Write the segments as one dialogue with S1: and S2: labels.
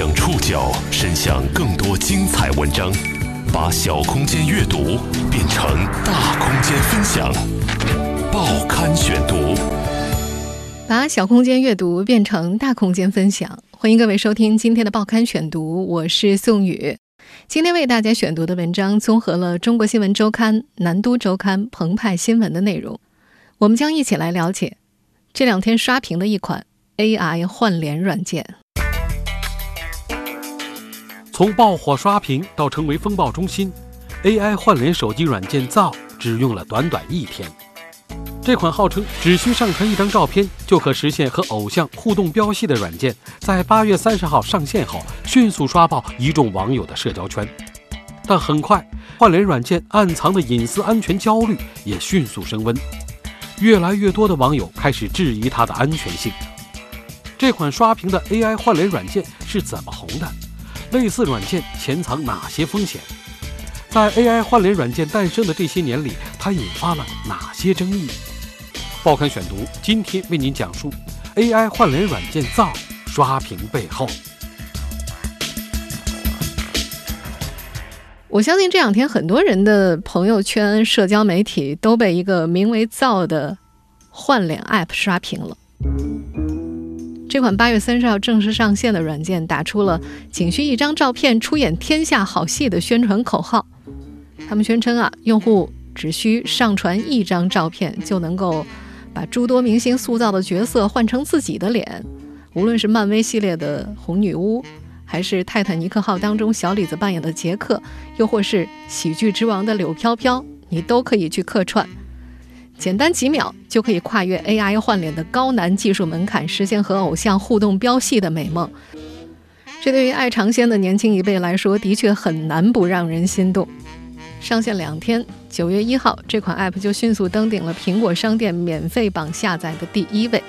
S1: 将触角伸向更多精彩文章，把小空间阅读变成大空间分享。报刊选读，
S2: 把小空间阅读变成大空间分享。欢迎各位收听今天的报刊选读，我是宋宇。今天为大家选读的文章综合了《中国新闻周刊》《南都周刊》《澎湃新闻》的内容，我们将一起来了解这两天刷屏的一款 AI 换脸软件。
S3: 从爆火刷屏到成为风暴中心，AI 换脸手机软件造只用了短短一天。这款号称只需上传一张照片就可实现和偶像互动飙戏的软件，在八月三十号上线后，迅速刷爆一众网友的社交圈。但很快，换脸软件暗藏的隐私安全焦虑也迅速升温，越来越多的网友开始质疑它的安全性。这款刷屏的 AI 换脸软件是怎么红的？类似软件潜藏哪些风险？在 AI 换脸软件诞生的这些年里，它引发了哪些争议？报刊选读今天为您讲述 AI 换脸软件造刷屏背后。
S2: 我相信这两天很多人的朋友圈、社交媒体都被一个名为“造”的换脸 App 刷屏了。这款八月三十号正式上线的软件，打出了“仅需一张照片出演天下好戏”的宣传口号。他们宣称啊，用户只需上传一张照片，就能够把诸多明星塑造的角色换成自己的脸。无论是漫威系列的红女巫，还是泰坦尼克号当中小李子扮演的杰克，又或是喜剧之王的柳飘飘，你都可以去客串。简单几秒就可以跨越 AI 换脸的高难技术门槛，实现和偶像互动飙戏的美梦。这对于爱尝鲜的年轻一辈来说，的确很难不让人心动。上线两天，九月一号，这款 App 就迅速登顶了苹果商店免费榜下载的第一位。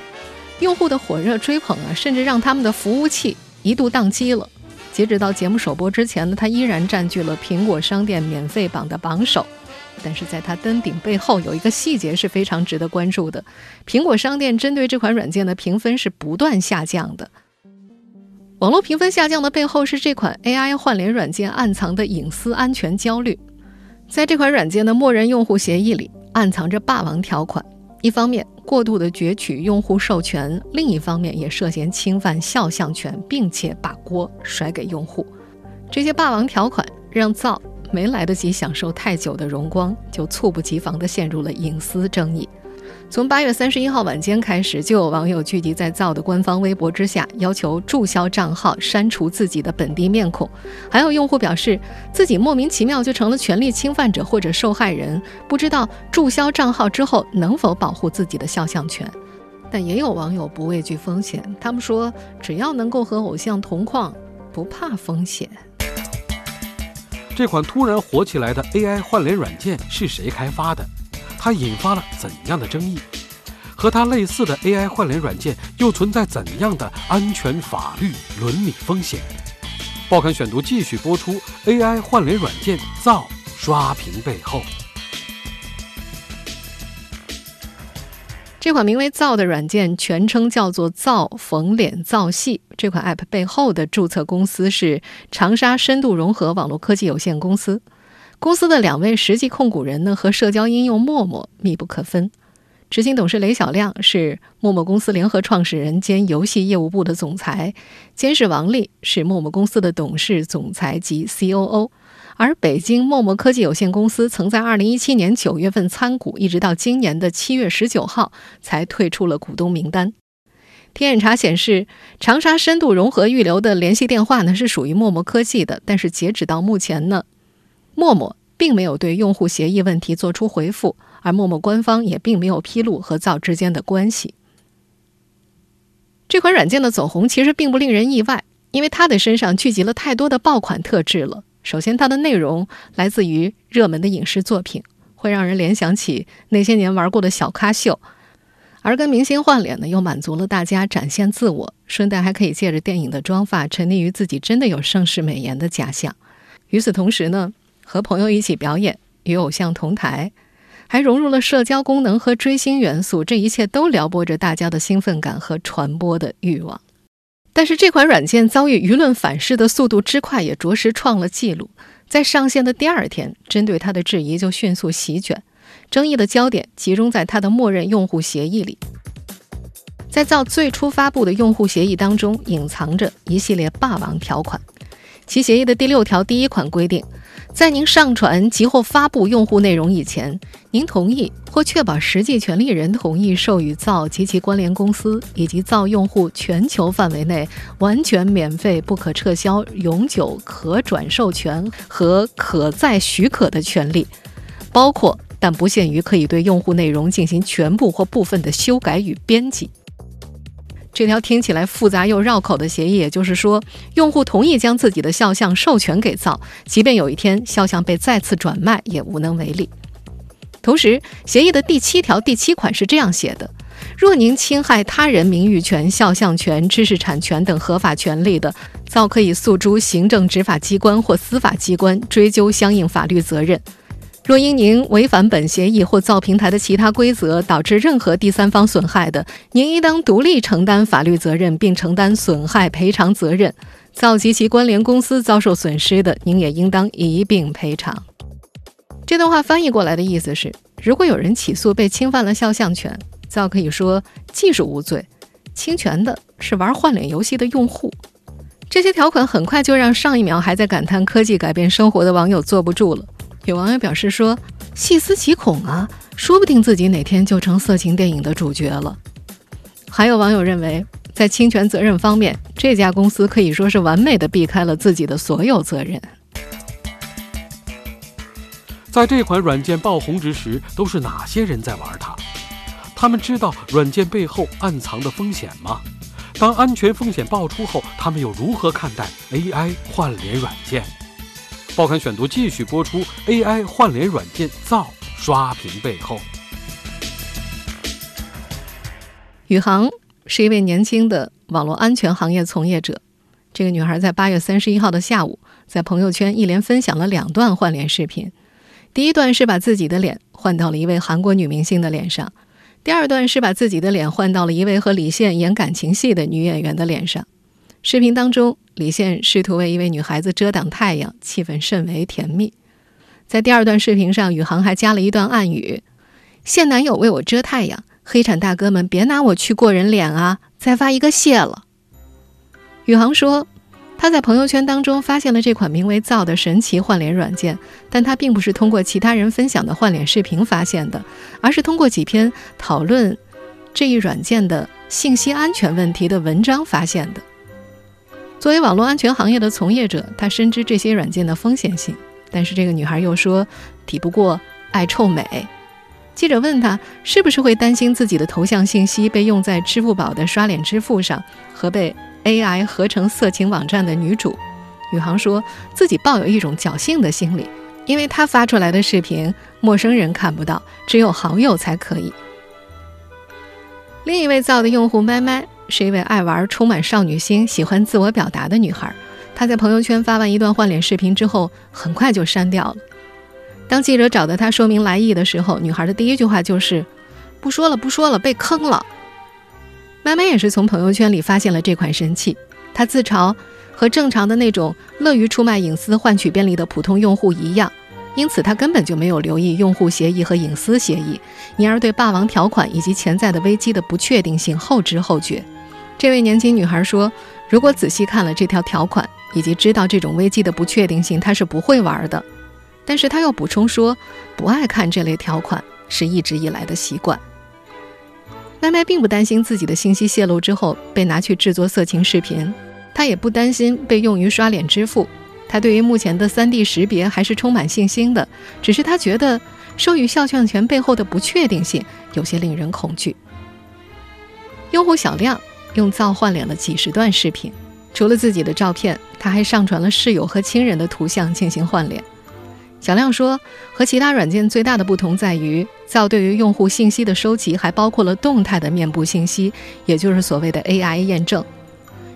S2: 用户的火热追捧啊，甚至让他们的服务器一度宕机了。截止到节目首播之前呢，它依然占据了苹果商店免费榜的榜首。但是在它登顶背后有一个细节是非常值得关注的：苹果商店针对这款软件的评分是不断下降的。网络评分下降的背后是这款 AI 换脸软件暗藏的隐私安全焦虑。在这款软件的默认用户协议里，暗藏着霸王条款：一方面过度的攫取用户授权，另一方面也涉嫌侵犯肖像权，并且把锅甩给用户。这些霸王条款让造。没来得及享受太久的荣光，就猝不及防地陷入了隐私争议。从八月三十一号晚间开始，就有网友聚集在造的官方微博之下，要求注销账号、删除自己的本地面孔。还有用户表示，自己莫名其妙就成了权利侵犯者或者受害人，不知道注销账号之后能否保护自己的肖像权。但也有网友不畏惧风险，他们说，只要能够和偶像同框，不怕风险。
S3: 这款突然火起来的 AI 换脸软件是谁开发的？它引发了怎样的争议？和它类似的 AI 换脸软件又存在怎样的安全、法律、伦理风险？报刊选读继续播出 AI 换脸软件造刷屏背后。
S2: 这款名为“造”的软件，全称叫做“造缝脸造戏”。这款 App 背后的注册公司是长沙深度融合网络科技有限公司。公司的两位实际控股人呢，和社交应用陌陌密不可分。执行董事雷小亮是陌陌公司联合创始人兼游戏业务部的总裁，监事王丽是陌陌公司的董事总裁及 COO。而北京陌陌科技有限公司曾在二零一七年九月份参股，一直到今年的七月十九号才退出了股东名单。天眼查显示，长沙深度融合预留的联系电话呢是属于陌陌科技的，但是截止到目前呢，陌陌并没有对用户协议问题做出回复，而陌陌官方也并没有披露和造之间的关系。这款软件的走红其实并不令人意外，因为它的身上聚集了太多的爆款特质了。首先，它的内容来自于热门的影视作品，会让人联想起那些年玩过的小咖秀；而跟明星换脸呢，又满足了大家展现自我，顺带还可以借着电影的妆发，沉溺于自己真的有盛世美颜的假象。与此同时呢，和朋友一起表演，与偶像同台，还融入了社交功能和追星元素，这一切都撩拨着大家的兴奋感和传播的欲望。但是这款软件遭遇舆论反噬的速度之快，也着实创了纪录。在上线的第二天，针对它的质疑就迅速席卷，争议的焦点集中在它的默认用户协议里。在造最初发布的用户协议当中，隐藏着一系列霸王条款。其协议的第六条第一款规定，在您上传及或发布用户内容以前，您同意或确保实际权利人同意授予造及其关联公司以及造用户全球范围内完全免费、不可撤销、永久可转授权和可再许可的权利，包括但不限于可以对用户内容进行全部或部分的修改与编辑。这条听起来复杂又绕口的协议，也就是说，用户同意将自己的肖像授权给造，即便有一天肖像被再次转卖，也无能为力。同时，协议的第七条第七款是这样写的：若您侵害他人名誉权、肖像权、知识产权等合法权利的，造可以诉诸行政执法机关或司法机关，追究相应法律责任。若因您违反本协议或造平台的其他规则导致任何第三方损害的，您应当独立承担法律责任，并承担损害赔偿责任。造及其关联公司遭受损失的，您也应当一并赔偿。这段话翻译过来的意思是：如果有人起诉被侵犯了肖像权，造可以说技术无罪，侵权的是玩换脸游戏的用户。这些条款很快就让上一秒还在感叹科技改变生活的网友坐不住了。有网友表示说：“细思极恐啊，说不定自己哪天就成色情电影的主角了。”还有网友认为，在侵权责任方面，这家公司可以说是完美的避开了自己的所有责任。
S3: 在这款软件爆红之时，都是哪些人在玩它？他们知道软件背后暗藏的风险吗？当安全风险爆出后，他们又如何看待 AI 换脸软件？报刊选读继续播出：AI 换脸软件造刷屏背后，
S2: 宇航是一位年轻的网络安全行业从业者。这个女孩在八月三十一号的下午，在朋友圈一连分享了两段换脸视频。第一段是把自己的脸换到了一位韩国女明星的脸上，第二段是把自己的脸换到了一位和李现演感情戏的女演员的脸上。视频当中，李现试图为一位女孩子遮挡太阳，气氛甚为甜蜜。在第二段视频上，宇航还加了一段暗语：“现男友为我遮太阳，黑产大哥们别拿我去过人脸啊！”再发一个谢了。宇航说，他在朋友圈当中发现了这款名为“造”的神奇换脸软件，但他并不是通过其他人分享的换脸视频发现的，而是通过几篇讨论这一软件的信息安全问题的文章发现的。作为网络安全行业的从业者，他深知这些软件的风险性。但是这个女孩又说，抵不过爱臭美。记者问她，是不是会担心自己的头像信息被用在支付宝的刷脸支付上，和被 AI 合成色情网站的女主？宇航说自己抱有一种侥幸的心理，因为他发出来的视频，陌生人看不到，只有好友才可以。另一位造的用户麦麦。是一位爱玩、充满少女心、喜欢自我表达的女孩。她在朋友圈发完一段换脸视频之后，很快就删掉了。当记者找到她说明来意的时候，女孩的第一句话就是：“不说了，不说了，被坑了。”麦麦也是从朋友圈里发现了这款神器。她自嘲，和正常的那种乐于出卖隐私、换取便利的普通用户一样。因此，她根本就没有留意用户协议和隐私协议，因而对霸王条款以及潜在的危机的不确定性后知后觉。这位年轻女孩说：“如果仔细看了这条条款，以及知道这种危机的不确定性，她是不会玩的。”但是她又补充说：“不爱看这类条款是一直以来的习惯。”麦麦并不担心自己的信息泄露之后被拿去制作色情视频，她也不担心被用于刷脸支付。她对于目前的 3D 识别还是充满信心的，只是她觉得授予肖像权背后的不确定性有些令人恐惧。用户小亮。用造换脸了几十段视频，除了自己的照片，他还上传了室友和亲人的图像进行换脸。小亮说，和其他软件最大的不同在于，造对于用户信息的收集还包括了动态的面部信息，也就是所谓的 AI 验证。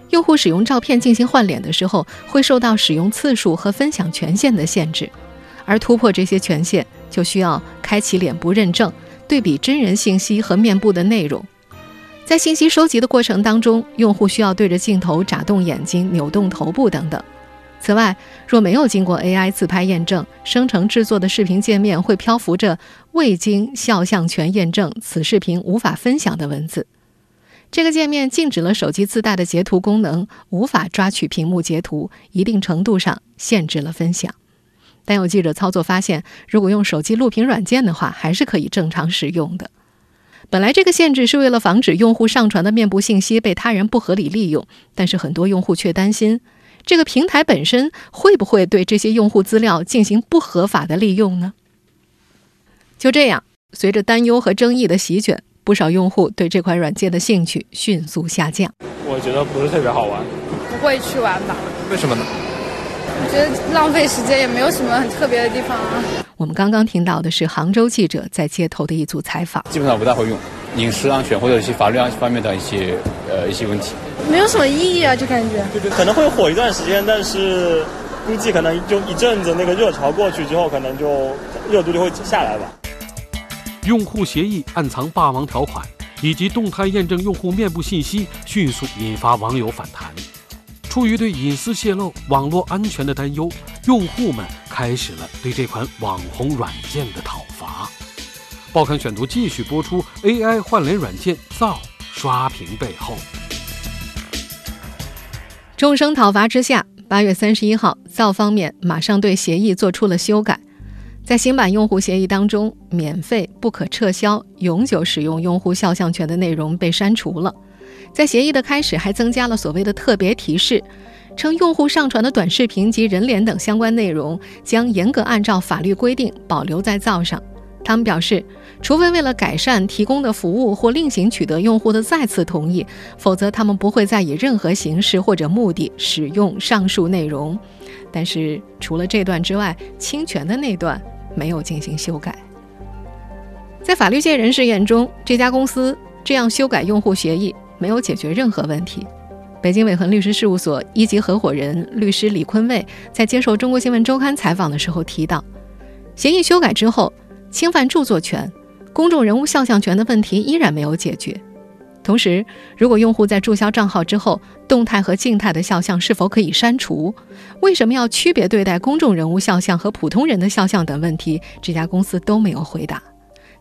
S2: 用户使用照片进行换脸的时候，会受到使用次数和分享权限的限制，而突破这些权限，就需要开启脸部认证，对比真人信息和面部的内容。在信息收集的过程当中，用户需要对着镜头眨动眼睛、扭动头部等等。此外，若没有经过 AI 自拍验证，生成制作的视频界面会漂浮着“未经肖像权验证，此视频无法分享”的文字。这个界面禁止了手机自带的截图功能，无法抓取屏幕截图，一定程度上限制了分享。但有记者操作发现，如果用手机录屏软件的话，还是可以正常使用的。本来这个限制是为了防止用户上传的面部信息被他人不合理利用，但是很多用户却担心，这个平台本身会不会对这些用户资料进行不合法的利用呢？就这样，随着担忧和争议的席卷，不少用户对这款软件的兴趣迅速下降。
S4: 我觉得不是特别好玩，
S5: 不会去玩吧？
S4: 为什么呢？
S5: 我觉得浪费时间，也没有什么很特别的地方啊。
S2: 我们刚刚听到的是杭州记者在街头的一组采访。
S6: 基本上不太会用，饮食安全或者一些法律安方面的一些呃一些问题，
S7: 没有什么意义啊，就感觉。
S8: 对对，可能会火一段时间，但是估计可能就一阵子那个热潮过去之后，可能就热度就会下来吧。
S3: 用户协议暗藏霸王条款，以及动态验证用户面部信息，迅速引发网友反弹。出于对隐私泄露、网络安全的担忧，用户们开始了对这款网红软件的讨伐。报刊选读继续播出 AI 换脸软件造刷屏背后。
S2: 众生讨伐之下，八月三十一号，造方面马上对协议做出了修改，在新版用户协议当中，免费、不可撤销、永久使用用户肖像权的内容被删除了。在协议的开始，还增加了所谓的特别提示，称用户上传的短视频及人脸等相关内容将严格按照法律规定保留在灶上。他们表示，除非为了改善提供的服务或另行取得用户的再次同意，否则他们不会再以任何形式或者目的使用上述内容。但是，除了这段之外，侵权的那段没有进行修改。在法律界人士眼中，这家公司这样修改用户协议。没有解决任何问题。北京伟恒律师事务所一级合伙人律师李坤卫在接受《中国新闻周刊》采访的时候提到，协议修改之后，侵犯著作权、公众人物肖像权的问题依然没有解决。同时，如果用户在注销账号之后，动态和静态的肖像是否可以删除？为什么要区别对待公众人物肖像和普通人的肖像等问题，这家公司都没有回答。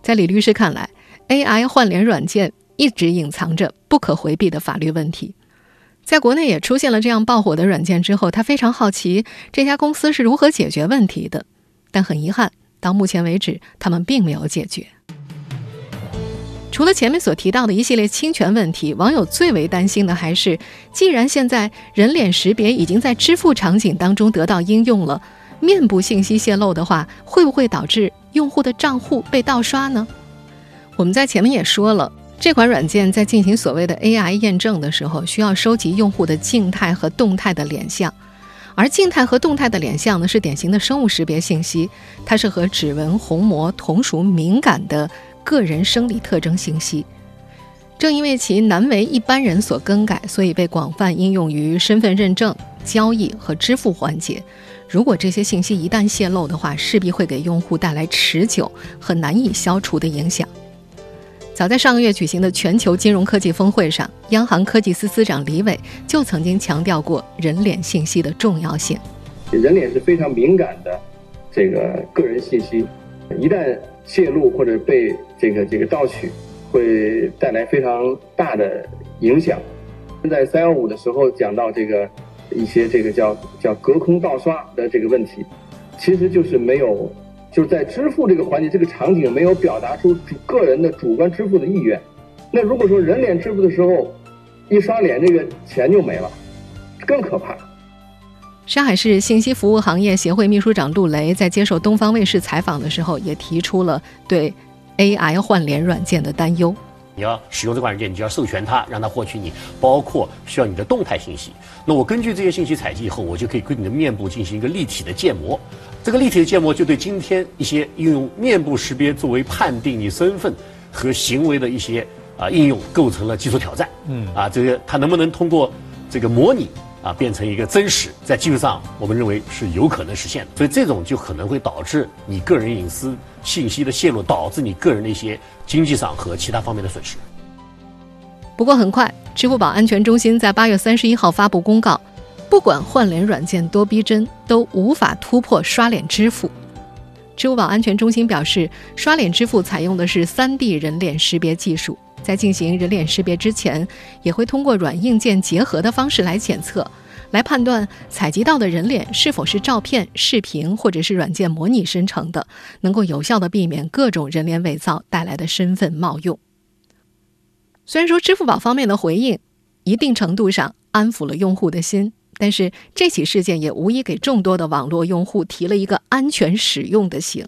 S2: 在李律师看来，AI 换脸软件。一直隐藏着不可回避的法律问题，在国内也出现了这样爆火的软件之后，他非常好奇这家公司是如何解决问题的。但很遗憾，到目前为止，他们并没有解决。除了前面所提到的一系列侵权问题，网友最为担心的还是，既然现在人脸识别已经在支付场景当中得到应用了，面部信息泄露的话，会不会导致用户的账户被盗刷呢？我们在前面也说了。这款软件在进行所谓的 AI 验证的时候，需要收集用户的静态和动态的脸像，而静态和动态的脸像呢，是典型的生物识别信息，它是和指纹、虹膜同属敏感的个人生理特征信息。正因为其难为一般人所更改，所以被广泛应用于身份认证、交易和支付环节。如果这些信息一旦泄露的话，势必会给用户带来持久和难以消除的影响。早在上个月举行的全球金融科技峰会上，央行科技司司长李伟就曾经强调过人脸信息的重要性。
S9: 人脸是非常敏感的这个个人信息，一旦泄露或者被这个这个盗取，会带来非常大的影响。在三幺五的时候讲到这个一些这个叫叫隔空盗刷的这个问题，其实就是没有。就是在支付这个环节，这个场景没有表达出主个人的主观支付的意愿。那如果说人脸支付的时候，一刷脸，这个钱就没了，更可怕。
S2: 上海市信息服务行业协会秘书长陆雷在接受东方卫视采访的时候，也提出了对 AI 换脸软件的担忧。
S10: 你要使用这款软件，你就要授权它，让它获取你包括需要你的动态信息。那我根据这些信息采集以后，我就可以对你的面部进行一个立体的建模。这个立体的建模就对今天一些应用面部识别作为判定你身份和行为的一些啊应用构成了技术挑战。嗯，啊，这个它能不能通过这个模拟啊变成一个真实，在技术上我们认为是有可能实现的。所以这种就可能会导致你个人隐私信息的泄露，导致你个人的一些经济上和其他方面的损失。
S2: 不过很快，支付宝安全中心在八月三十一号发布公告，不管换脸软件多逼真，都无法突破刷脸支付。支付宝安全中心表示，刷脸支付采用的是 3D 人脸识别技术，在进行人脸识别之前，也会通过软硬件结合的方式来检测，来判断采集到的人脸是否是照片、视频或者是软件模拟生成的，能够有效的避免各种人脸伪造带来的身份冒用。虽然说支付宝方面的回应，一定程度上安抚了用户的心。但是这起事件也无疑给众多的网络用户提了一个安全使用的醒。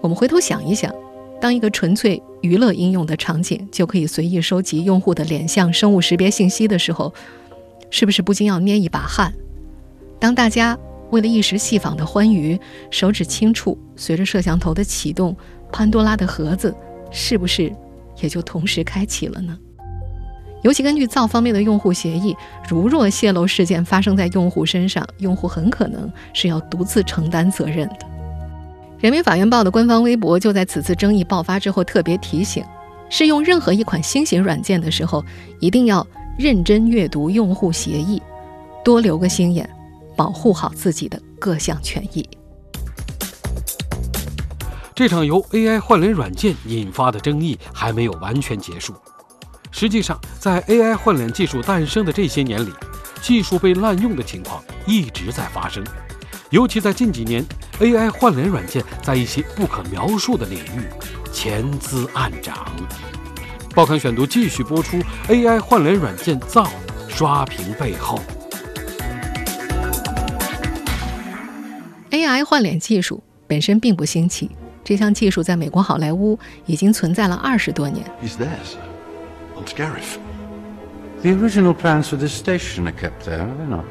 S2: 我们回头想一想，当一个纯粹娱乐应用的场景就可以随意收集用户的脸像、生物识别信息的时候，是不是不禁要捏一把汗？当大家为了一时戏仿的欢愉，手指轻触，随着摄像头的启动，潘多拉的盒子是不是也就同时开启了呢？尤其根据造方面的用户协议，如若泄露事件发生在用户身上，用户很可能是要独自承担责任的。人民法院报的官方微博就在此次争议爆发之后特别提醒：试用任何一款新型软件的时候，一定要认真阅读用户协议，多留个心眼，保护好自己的各项权益。
S3: 这场由 AI 换脸软件引发的争议还没有完全结束。实际上，在 AI 换脸技术诞生的这些年里，技术被滥用的情况一直在发生。尤其在近几年，AI 换脸软件在一些不可描述的领域潜滋暗长。报刊选读继续播出：AI 换脸软件造刷屏背后。
S2: AI 换脸技术本身并不新奇，这项技术在美国好莱坞已经存在了二十多年。
S11: The original plans for this station are kept there, are they not?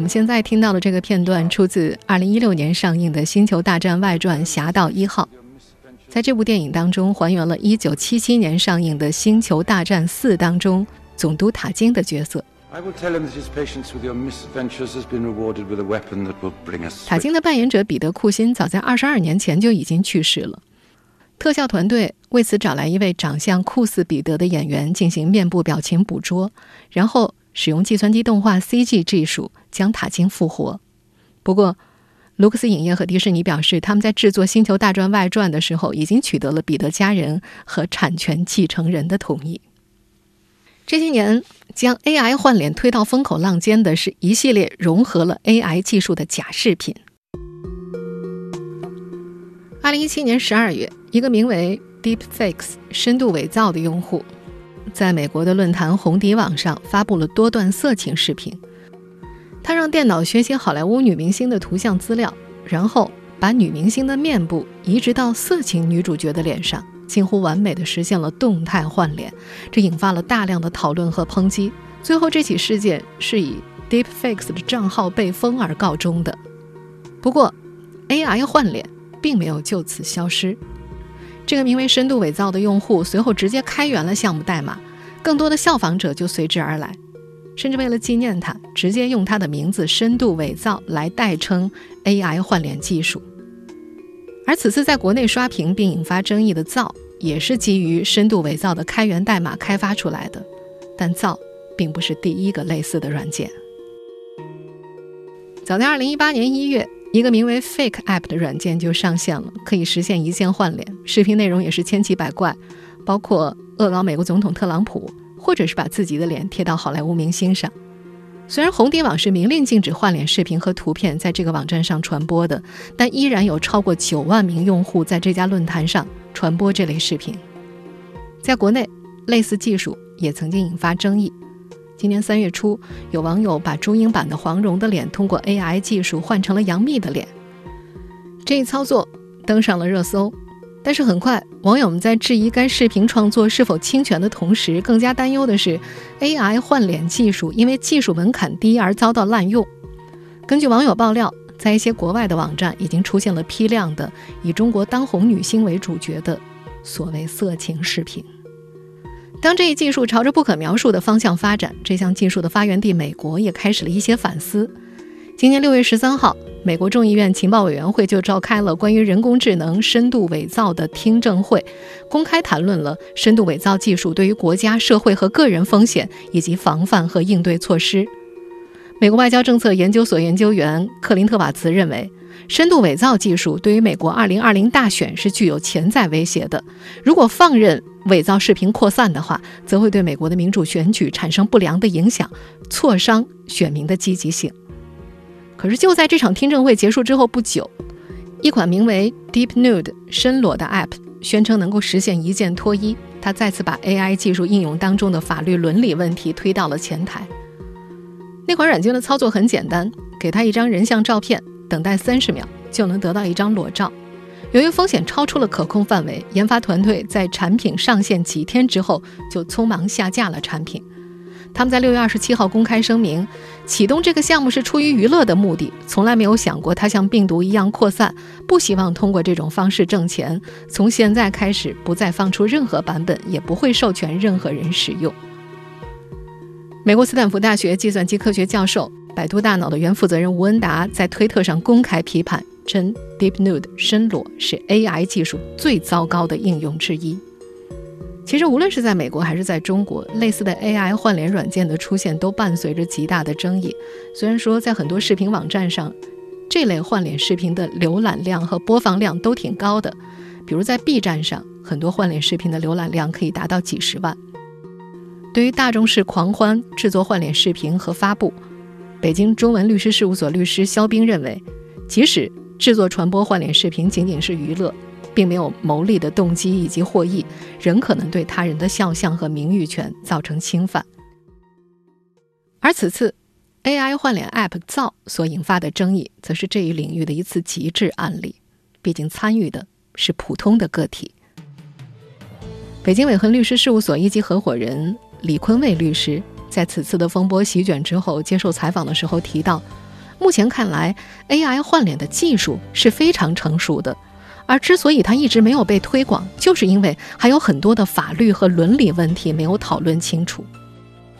S2: 我们现在听到的这个片段出自2016年上映的《星球大战外传：侠盗一号》。在这部电影当中，还原了1977年上映的《星球大战四》当中总督塔金的角色。塔金的扮演者彼得·库辛早在22年前就已经去世了。特效团队为此找来一位长相酷似彼得的演员进行面部表情捕捉，然后使用计算机动画 CG 技术将塔金复活。不过，卢克斯影业和迪士尼表示，他们在制作《星球大战外传》的时候已经取得了彼得家人和产权继承人的同意。这些年，将 AI 换脸推到风口浪尖的是一系列融合了 AI 技术的假饰品。二零一七年十二月，一个名为 Deepfakes 深度伪造的用户，在美国的论坛红底网上发布了多段色情视频。他让电脑学习好莱坞女明星的图像资料，然后把女明星的面部移植到色情女主角的脸上，近乎完美的实现了动态换脸。这引发了大量的讨论和抨击。最后，这起事件是以 Deepfake 的账号被封而告终的。不过，AI 换脸。并没有就此消失。这个名为“深度伪造”的用户随后直接开源了项目代码，更多的效仿者就随之而来，甚至为了纪念他，直接用他的名字“深度伪造”来代称 AI 换脸技术。而此次在国内刷屏并引发争议的“造”，也是基于“深度伪造”的开源代码开发出来的。但“造”并不是第一个类似的软件。早在2018年1月。一个名为 Fake App 的软件就上线了，可以实现一键换脸，视频内容也是千奇百怪，包括恶搞美国总统特朗普，或者是把自己的脸贴到好莱坞明星上。虽然红底网是明令禁止换脸视频和图片在这个网站上传播的，但依然有超过九万名用户在这家论坛上传播这类视频。在国内，类似技术也曾经引发争议。今年三月初，有网友把朱茵版的黄蓉的脸通过 AI 技术换成了杨幂的脸，这一操作登上了热搜。但是很快，网友们在质疑该视频创作是否侵权的同时，更加担忧的是 AI 换脸技术因为技术门槛低而遭到滥用。根据网友爆料，在一些国外的网站已经出现了批量的以中国当红女星为主角的所谓色情视频。当这一技术朝着不可描述的方向发展，这项技术的发源地美国也开始了一些反思。今年六月十三号，美国众议院情报委员会就召开了关于人工智能深度伪造的听证会，公开谈论了深度伪造技术对于国家、社会和个人风险以及防范和应对措施。美国外交政策研究所研究员克林特瓦茨认为，深度伪造技术对于美国2020大选是具有潜在威胁的。如果放任伪造视频扩散的话，则会对美国的民主选举产生不良的影响，挫伤选民的积极性。可是就在这场听证会结束之后不久，一款名为 Deep Nude 深裸的 App 宣称能够实现一键脱衣。它再次把 AI 技术应用当中的法律伦理问题推到了前台。那款软件的操作很简单，给他一张人像照片，等待三十秒就能得到一张裸照。由于风险超出了可控范围，研发团队在产品上线几天之后就匆忙下架了产品。他们在六月二十七号公开声明，启动这个项目是出于娱乐的目的，从来没有想过它像病毒一样扩散，不希望通过这种方式挣钱。从现在开始，不再放出任何版本，也不会授权任何人使用。美国斯坦福大学计算机科学教授、百度大脑的原负责人吴恩达在推特上公开批判，称 Deep Nude 深裸是 AI 技术最糟糕的应用之一。其实，无论是在美国还是在中国，类似的 AI 换脸软件的出现都伴随着极大的争议。虽然说在很多视频网站上，这类换脸视频的浏览量和播放量都挺高的，比如在 B 站上，很多换脸视频的浏览量可以达到几十万。对于大众式狂欢制作换脸视频和发布，北京中文律师事务所律师肖斌认为，即使制作传播换脸视频仅仅是娱乐。并没有牟利的动机以及获益，仍可能对他人的肖像和名誉权造成侵犯。而此次 AI 换脸 App 造所引发的争议，则是这一领域的一次极致案例。毕竟参与的是普通的个体。北京伟恒律师事务所一级合伙人李坤卫律师在此次的风波席卷之后接受采访的时候提到，目前看来，AI 换脸的技术是非常成熟的。而之所以它一直没有被推广，就是因为还有很多的法律和伦理问题没有讨论清楚。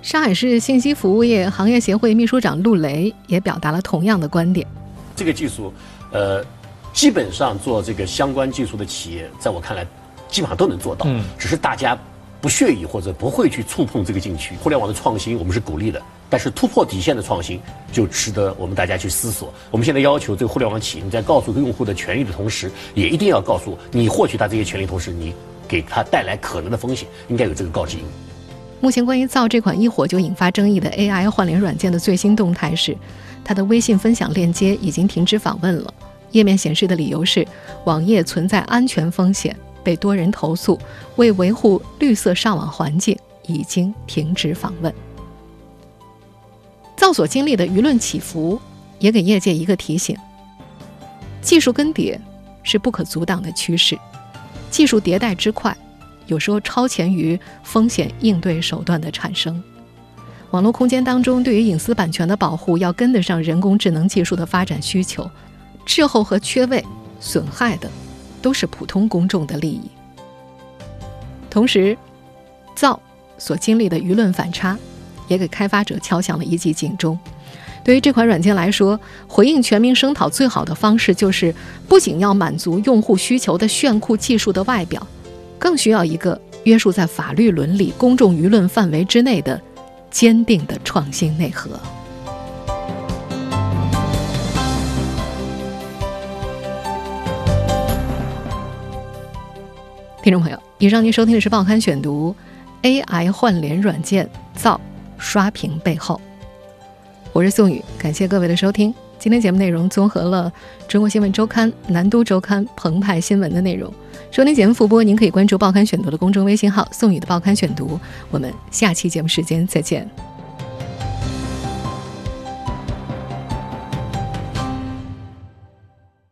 S2: 上海市信息服务业行业协会秘书长陆雷也表达了同样的观点。
S10: 这个技术，呃，基本上做这个相关技术的企业，在我看来，基本上都能做到，嗯只是大家不屑于或者不会去触碰这个禁区。互联网的创新，我们是鼓励的。但是突破底线的创新就值得我们大家去思索。我们现在要求这个互联网企业，你在告诉用户的权利的同时，也一定要告诉你获取他这些权利同时，你给他带来可能的风险，应该有这个告知义务。
S2: 目前关于造这款一火就引发争议的 AI 换脸软件的最新动态是，它的微信分享链接已经停止访问了。页面显示的理由是网页存在安全风险，被多人投诉，为维护绿色上网环境，已经停止访问。造所经历的舆论起伏，也给业界一个提醒：技术更迭是不可阻挡的趋势，技术迭代之快，有时候超前于风险应对手段的产生。网络空间当中，对于隐私版权的保护要跟得上人工智能技术的发展需求，滞后和缺位损害的都是普通公众的利益。同时，造所经历的舆论反差。也给开发者敲响了一记警钟。对于这款软件来说，回应全民声讨最好的方式就是，不仅要满足用户需求的炫酷技术的外表，更需要一个约束在法律伦理、公众舆论范围之内的坚定的创新内核。听众朋友，以上您收听的是《报刊选读》，AI 换脸软件造。刷屏背后，我是宋宇，感谢各位的收听。今天节目内容综合了《中国新闻周刊》《南都周刊》《澎湃新闻》的内容。收听节目复播，您可以关注《报刊选读》的公众微信号“宋宇的报刊选读”。我们下期节目时间再见。